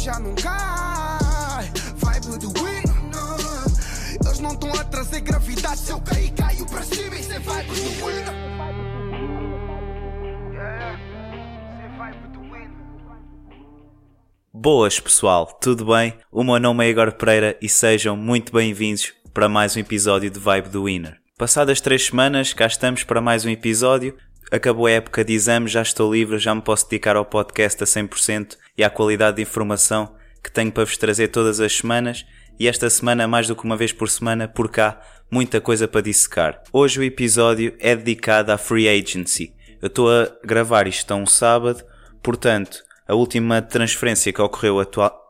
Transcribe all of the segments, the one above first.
já não cai. Vibe do. Eles não estão a trazer gravidade. Se eu cair, caio cima. Isso é vibe do. Boas pessoal, tudo bem? O meu nome é Igor Pereira e sejam muito bem-vindos para mais um episódio de Vibe do Winner. Passadas três semanas, cá estamos para mais um episódio. Acabou a época de exames, já estou livre, já me posso dedicar ao podcast a 100% e à qualidade de informação que tenho para vos trazer todas as semanas. E esta semana, mais do que uma vez por semana, por cá, muita coisa para dissecar. Hoje o episódio é dedicado à Free Agency. Eu estou a gravar isto a um sábado, portanto, a última transferência que ocorreu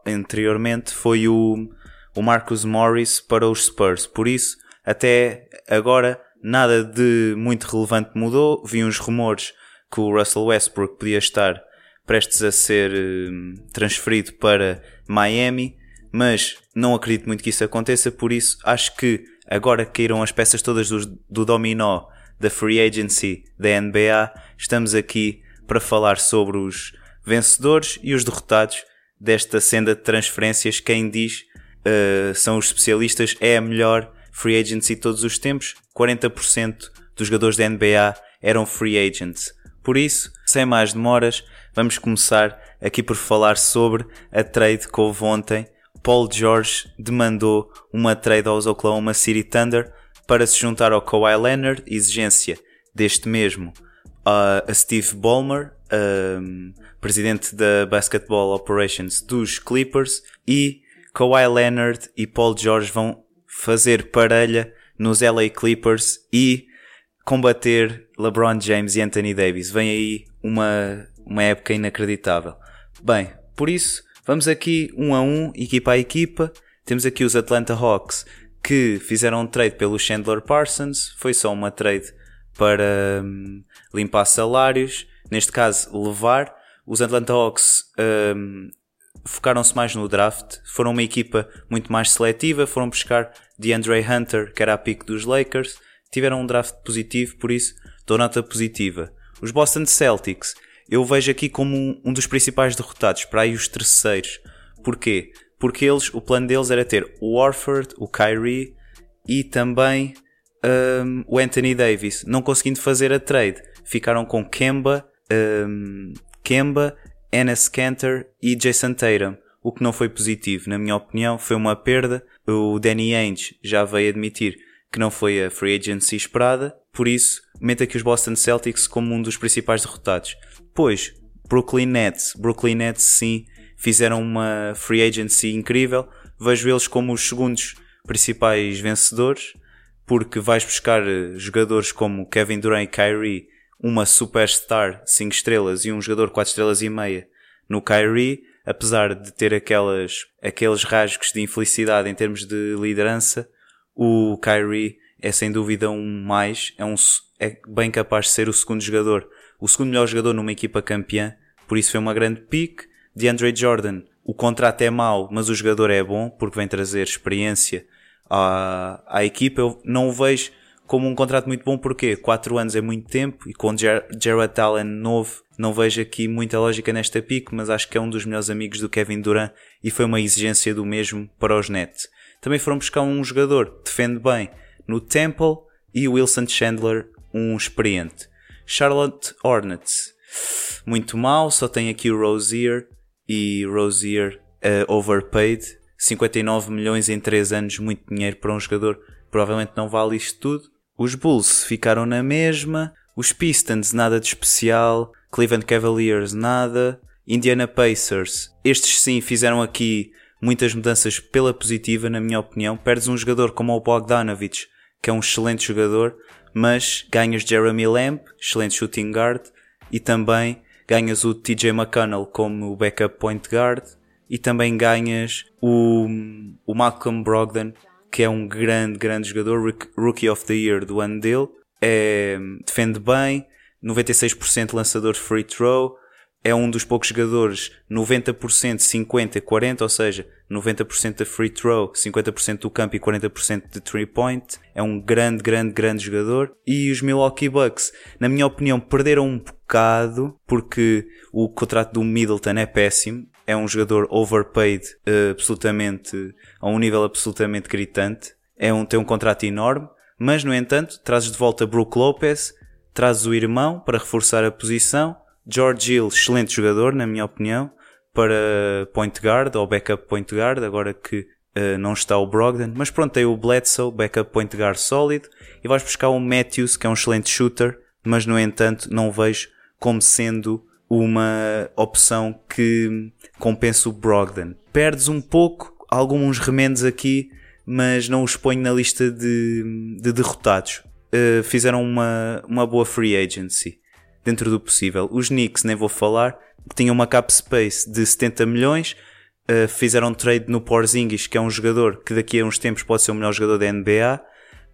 anteriormente foi o, o Marcus Morris para os Spurs. Por isso, até agora, nada de muito relevante mudou. Vi uns rumores que o Russell Westbrook podia estar prestes a ser hum, transferido para Miami, mas não acredito muito que isso aconteça. Por isso, acho que agora que caíram as peças todas do, do dominó da Free Agency da NBA, estamos aqui para falar sobre os vencedores e os derrotados desta senda de transferências. Quem diz uh, são os especialistas, é a melhor free agency todos os tempos. 40% dos jogadores da NBA eram free agents. Por isso, sem mais demoras, vamos começar aqui por falar sobre a trade que houve ontem. Paul George demandou uma trade aos Oklahoma City Thunder para se juntar ao Kawhi Leonard, exigência deste mesmo a Steve Ballmer, um, presidente da Basketball Operations dos Clippers, e Kawhi Leonard e Paul George vão fazer parelha nos LA Clippers e combater LeBron James e Anthony Davis. Vem aí uma, uma época inacreditável. Bem, por isso, vamos aqui um a um, equipa a equipa. Temos aqui os Atlanta Hawks que fizeram um trade pelo Chandler Parsons. Foi só uma trade para hum, limpar salários, neste caso levar. Os Atlanta Hawks hum, focaram-se mais no draft, foram uma equipa muito mais seletiva, foram buscar DeAndre Hunter, que era a pick dos Lakers, tiveram um draft positivo, por isso dou nota positiva. Os Boston Celtics, eu vejo aqui como um, um dos principais derrotados, para aí os terceiros. Porquê? Porque eles, o plano deles era ter o Warford, o Kyrie e também um, o Anthony Davis, não conseguindo fazer a trade. Ficaram com Kemba, um, Kemba, Enes Kanter e Jason Tatum, o que não foi positivo. Na minha opinião, foi uma perda. O Danny Ainge já veio admitir que não foi a free agency esperada, por isso, mete aqui os Boston Celtics como um dos principais derrotados. Pois, Brooklyn Nets, Brooklyn Nets sim, fizeram uma free agency incrível. Vejo eles como os segundos principais vencedores porque vais buscar eh, jogadores como Kevin Durant e Kyrie, uma superstar 5 estrelas e um jogador 4 estrelas e meia no Kyrie, apesar de ter aquelas, aqueles rasgos de infelicidade em termos de liderança, o Kyrie é sem dúvida um mais, é, um, é bem capaz de ser o segundo jogador, o segundo melhor jogador numa equipa campeã, por isso foi uma grande pick. De Andre Jordan, o contrato é mau, mas o jogador é bom, porque vem trazer experiência à, à equipa. Eu não vejo como um contrato muito bom, porque 4 anos é muito tempo e com Jared Allen novo, não vejo aqui muita lógica nesta pique, mas acho que é um dos melhores amigos do Kevin Durant e foi uma exigência do mesmo para os Nets. Também foram buscar um jogador defende bem no Temple e Wilson Chandler, um experiente. Charlotte Hornets, muito mal, só tem aqui o Rozier e Rozier uh, overpaid, 59 milhões em 3 anos, muito dinheiro para um jogador, provavelmente não vale isto tudo. Os Bulls ficaram na mesma, os Pistons nada de especial, Cleveland Cavaliers nada, Indiana Pacers, estes sim fizeram aqui muitas mudanças pela positiva, na minha opinião. Perdes um jogador como o Bogdanovich, que é um excelente jogador, mas ganhas Jeremy Lamb, excelente shooting guard, e também ganhas o TJ McConnell como backup point guard, e também ganhas o, o Malcolm Brogdon, que é um grande, grande jogador, Rookie of the Year do ano dele. É, defende bem, 96% lançador free throw, é um dos poucos jogadores 90%, 50%, 40%, ou seja, 90% da free throw, 50% do campo e 40% de three point. É um grande, grande, grande jogador. E os Milwaukee Bucks, na minha opinião, perderam um bocado porque o contrato do Middleton é péssimo é um jogador overpaid uh, absolutamente, a um nível absolutamente gritante. É um, tem um contrato enorme, mas no entanto trazes de volta Brook Lopez, trazes o irmão para reforçar a posição, George Hill, excelente jogador na minha opinião, para point guard ou backup point guard, agora que uh, não está o Brogdon, mas pronto, tem o Bledsoe, backup point guard sólido, e vais buscar o Matthews, que é um excelente shooter, mas no entanto não vejo como sendo uma opção que compensa o Brogdon. Perdes um pouco, alguns remendos aqui, mas não os ponho na lista de, de derrotados. Uh, fizeram uma, uma boa free agency dentro do possível. Os Knicks, nem vou falar, tinham uma cap space de 70 milhões, uh, fizeram trade no Porzingis, que é um jogador que daqui a uns tempos pode ser o melhor jogador da NBA,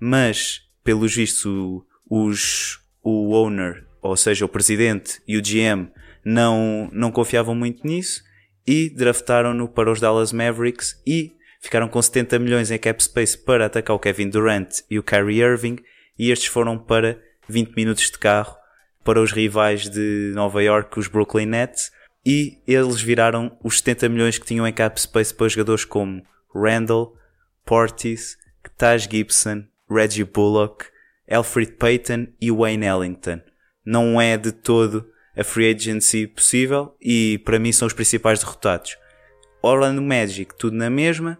mas pelos vistos os, o owner, ou seja, o presidente e o GM não, não confiavam muito nisso e draftaram-no para os Dallas Mavericks e ficaram com 70 milhões em cap space para atacar o Kevin Durant e o Kyrie Irving e estes foram para 20 minutos de carro para os rivais de Nova York, os Brooklyn Nets, e eles viraram os 70 milhões que tinham em cap space para jogadores como Randall, Portis, Taj Gibson, Reggie Bullock, Alfred Payton e Wayne Ellington. Não é de todo a free agency possível e para mim são os principais derrotados. Orlando Magic, tudo na mesma.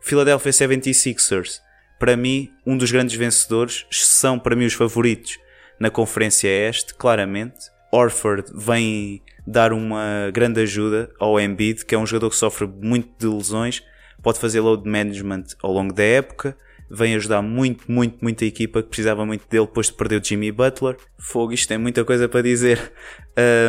Philadelphia 76ers, para mim, um dos grandes vencedores, são para mim os favoritos na Conferência Este, claramente. Orford vem dar uma grande ajuda ao Embiid, que é um jogador que sofre muito de lesões, pode fazer load management ao longo da época, vem ajudar muito, muito, muito a equipa que precisava muito dele depois de perder o Jimmy Butler. Fogo, isto tem muita coisa para dizer.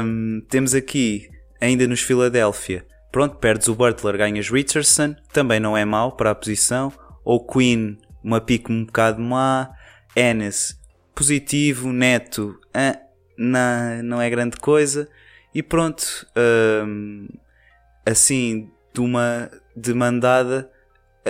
Um, temos aqui, ainda nos Philadelphia, pronto, perdes o Butler, ganhas Richardson, também não é mau para a posição. Ou Queen, uma pique um bocado má. Ennis, positivo, neto, ah, não, não é grande coisa. E pronto, hum, assim, de uma demandada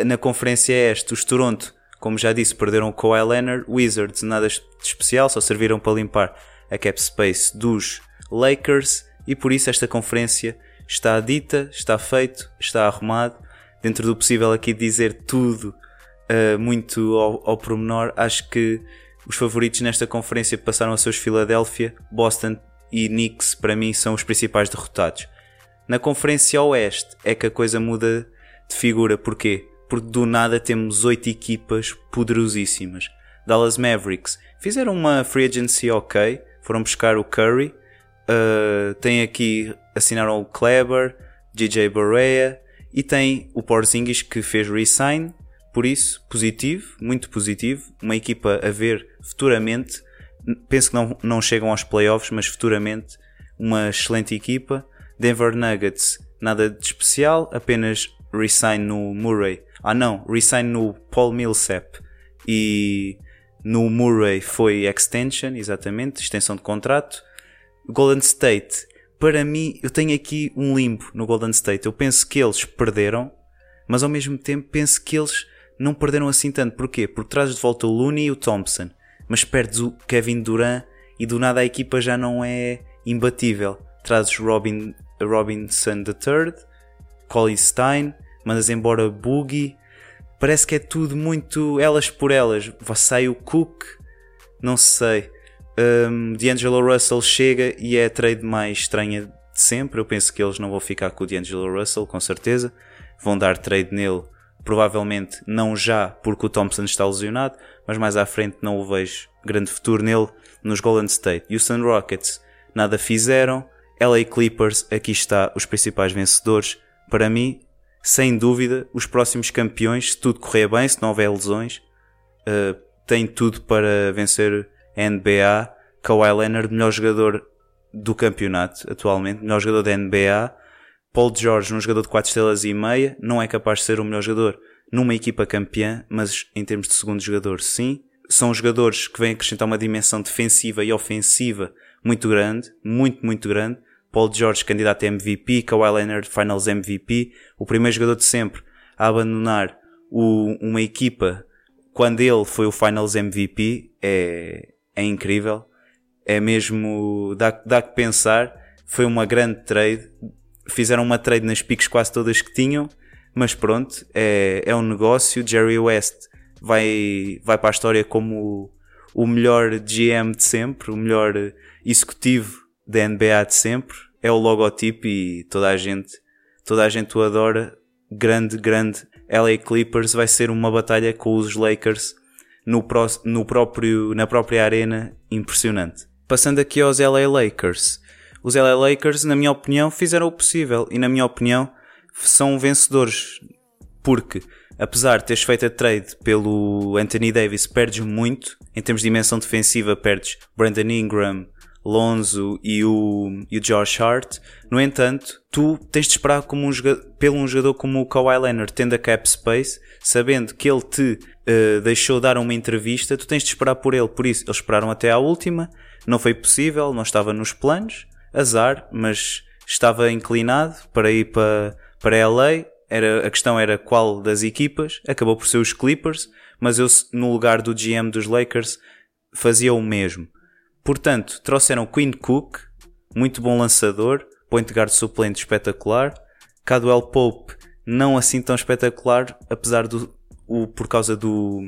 na conferência este, os Toronto, como já disse, perderam o Kawhi Leonard, Wizards nada de especial, só serviram para limpar a cap space dos Lakers e por isso esta conferência está dita, está feito, está arrumado. Dentro do possível aqui dizer tudo uh, muito ao, ao pormenor, acho que os favoritos nesta conferência passaram a seus Philadelphia, Boston e Knicks, para mim, são os principais derrotados. Na Conferência Oeste é que a coisa muda de figura. Porquê? Porque do nada temos oito equipas poderosíssimas. Dallas Mavericks fizeram uma free agency ok, foram buscar o Curry, uh, tem aqui, assinaram o Kleber, DJ Barea e tem o Porzingis que fez resign por isso, positivo, muito positivo. Uma equipa a ver futuramente. Penso que não, não chegam aos playoffs, mas futuramente uma excelente equipa. Denver Nuggets, nada de especial, apenas resign no Murray. Ah não, resign no Paul Millsap e no Murray foi extension, exatamente, extensão de contrato. Golden State, para mim, eu tenho aqui um limbo no Golden State. Eu penso que eles perderam, mas ao mesmo tempo penso que eles não perderam assim tanto. Porquê? Porque trazes de volta o Looney e o Thompson, mas perdes o Kevin Durant e do nada a equipa já não é imbatível. Trazes Robin, Robinson III, Collie Stein, mandas embora Boogie. Parece que é tudo muito elas por elas. Sai o Cook, não sei. Um, D'Angelo Russell chega e é a trade mais estranha de sempre. Eu penso que eles não vão ficar com o D'Angelo Russell, com certeza. Vão dar trade nele Provavelmente não já porque o Thompson está lesionado, mas mais à frente não o vejo grande futuro nele nos Golden State. Houston Rockets nada fizeram. LA Clippers, aqui está os principais vencedores. Para mim, sem dúvida, os próximos campeões, se tudo correr bem, se não houver lesões, uh, têm tudo para vencer a NBA. Kawhi Leonard, melhor jogador do campeonato atualmente, melhor jogador da NBA. Paul George, um jogador de 4 estrelas e meia, não é capaz de ser o melhor jogador numa equipa campeã, mas em termos de segundo jogador, sim. São jogadores que vêm acrescentar uma dimensão defensiva e ofensiva muito grande, muito, muito grande. Paul George, candidato a MVP, Kawhi Leonard, Finals MVP, o primeiro jogador de sempre a abandonar o, uma equipa quando ele foi o Finals MVP, é, é incrível. É mesmo, dá, dá que pensar. Foi uma grande trade fizeram uma trade nas piques quase todas que tinham, mas pronto, é, é um negócio. Jerry West vai, vai para a história como o, o melhor GM de sempre, o melhor executivo da NBA de sempre. É o logotipo e toda a gente, toda a gente o adora. Grande, grande LA Clippers vai ser uma batalha com os Lakers no, no próprio, na própria arena impressionante. Passando aqui aos LA Lakers. Os LA Lakers, na minha opinião, fizeram o possível e, na minha opinião, são vencedores. Porque, apesar de teres feito a trade pelo Anthony Davis, perdes muito. Em termos de dimensão defensiva, perdes Brandon Ingram, Lonzo e o, e o Josh Hart. No entanto, tu tens de esperar como um jogador, pelo um jogador como o Kawhi Leonard, tendo a cap space, sabendo que ele te uh, deixou dar uma entrevista, tu tens de esperar por ele. Por isso, eles esperaram até à última, não foi possível, não estava nos planos, azar, mas estava inclinado para ir para, para LA. Era, a questão era qual das equipas, acabou por ser os Clippers, mas eu, no lugar do GM dos Lakers, fazia o mesmo. Portanto, trouxeram Quinn Cook, muito bom lançador, point guard suplente espetacular, Cadwell Pope não assim tão espetacular, apesar do o, por causa do,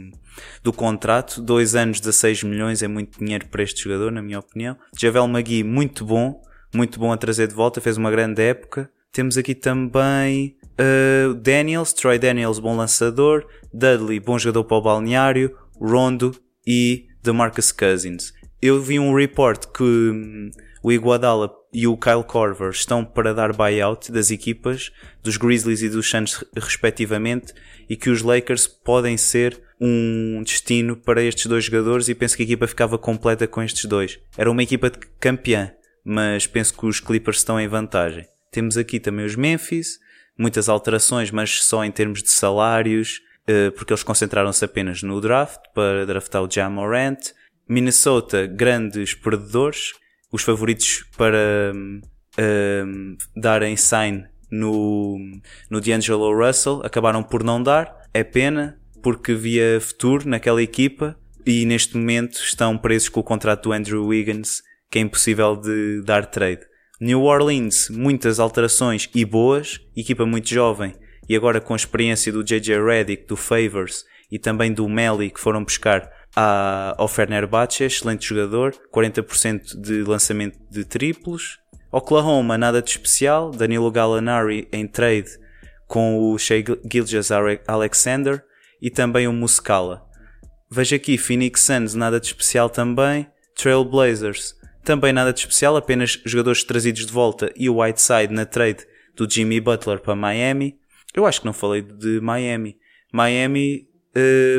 do contrato, dois anos, 16 milhões é muito dinheiro para este jogador, na minha opinião. Javel Magui, muito bom, muito bom a trazer de volta, fez uma grande época. Temos aqui também uh, Daniels, Troy Daniels, bom lançador, Dudley, bom jogador para o balneário, Rondo e DeMarcus Cousins. Eu vi um report que hum, o Iguodala e o Kyle Korver estão para dar buyout das equipas dos Grizzlies e dos Suns respectivamente e que os Lakers podem ser um destino para estes dois jogadores e penso que a equipa ficava completa com estes dois. Era uma equipa de campeã, mas penso que os Clippers estão em vantagem. Temos aqui também os Memphis, muitas alterações, mas só em termos de salários, eh, porque eles concentraram-se apenas no draft para draftar o Jamorant. Minnesota, grandes perdedores, os favoritos para um, um, darem sign no, no D'Angelo Russell acabaram por não dar. É pena, porque via futuro naquela equipa e neste momento estão presos com o contrato do Andrew Wiggins, que é impossível de dar trade. New Orleans, muitas alterações e boas, equipa muito jovem, e agora com a experiência do JJ Redick, do Favors e também do Melly que foram buscar Há ao Fenerbahçe, excelente jogador, 40% de lançamento de triplos. Oklahoma, nada de especial. Danilo Gallinari em trade com o Shea Gilgis Alexander e também o Muscala. Veja aqui, Phoenix Suns, nada de especial também. Trailblazers, também nada de especial, apenas jogadores trazidos de volta e o Whiteside na trade do Jimmy Butler para Miami. Eu acho que não falei de Miami. Miami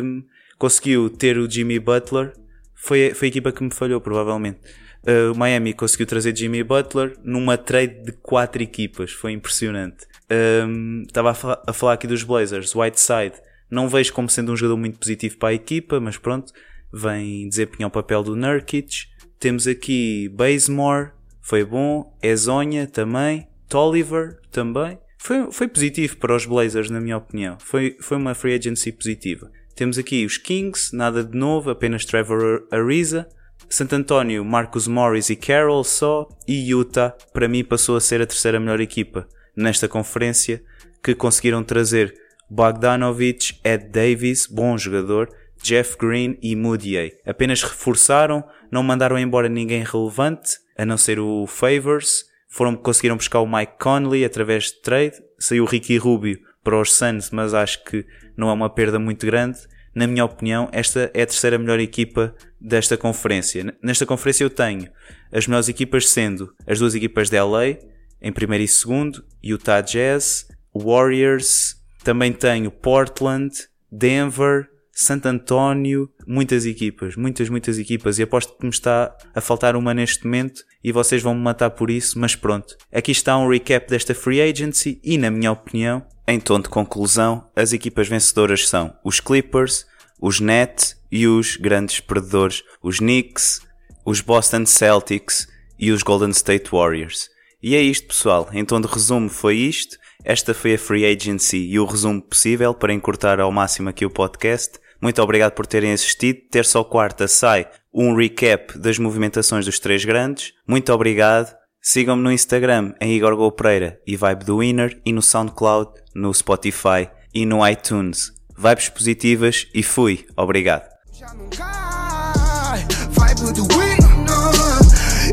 hum, conseguiu ter o Jimmy Butler, foi, foi a equipa que me falhou, provavelmente. Uh, o Miami conseguiu trazer Jimmy Butler numa trade de quatro equipas, foi impressionante. Um, estava a, a falar aqui dos Blazers, Whiteside, não vejo como sendo um jogador muito positivo para a equipa, mas pronto, vem desempenhar o papel do Nurkic. Temos aqui Bazemore, foi bom, Ezonha também, Tolliver também. Foi, foi positivo para os Blazers, na minha opinião. Foi, foi uma free agency positiva. Temos aqui os Kings, nada de novo, apenas Trevor Ariza. Santo António, Marcus Morris e Carroll só. E Utah, para mim, passou a ser a terceira melhor equipa nesta conferência, que conseguiram trazer Bogdanovich, Ed Davis, bom jogador, Jeff Green e Moody. Apenas reforçaram, não mandaram embora ninguém relevante, a não ser o Favors. Foram, conseguiram buscar o Mike Conley através de trade. Saiu o Ricky Rubio para os Suns, mas acho que não é uma perda muito grande. Na minha opinião, esta é a terceira melhor equipa desta conferência. Nesta conferência eu tenho as melhores equipas sendo as duas equipas de LA, em primeiro e segundo, Utah Jazz, Warriors, também tenho Portland, Denver, Santo António, muitas equipas, muitas, muitas equipas, e aposto que me está a faltar uma neste momento e vocês vão me matar por isso, mas pronto. Aqui está um recap desta free agency e, na minha opinião, em tom de conclusão, as equipas vencedoras são os Clippers, os Nets e os grandes perdedores, os Knicks, os Boston Celtics e os Golden State Warriors. E é isto, pessoal. Em tom de resumo, foi isto. Esta foi a Free Agency e o resumo possível para encurtar ao máximo aqui o podcast. Muito obrigado por terem assistido. Terça ou quarta sai um recap das movimentações dos três grandes. Muito obrigado. Sigam-me no Instagram em Igor Gol Pereira e Vibe do Winner e no SoundCloud, no Spotify e no iTunes. Vibes positivas e fui. Obrigado.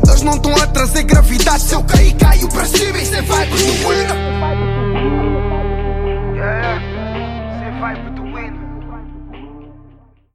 Eles não estão a trazer gravidade. Se eu cair, caio para cima. Isso é vibe do winner.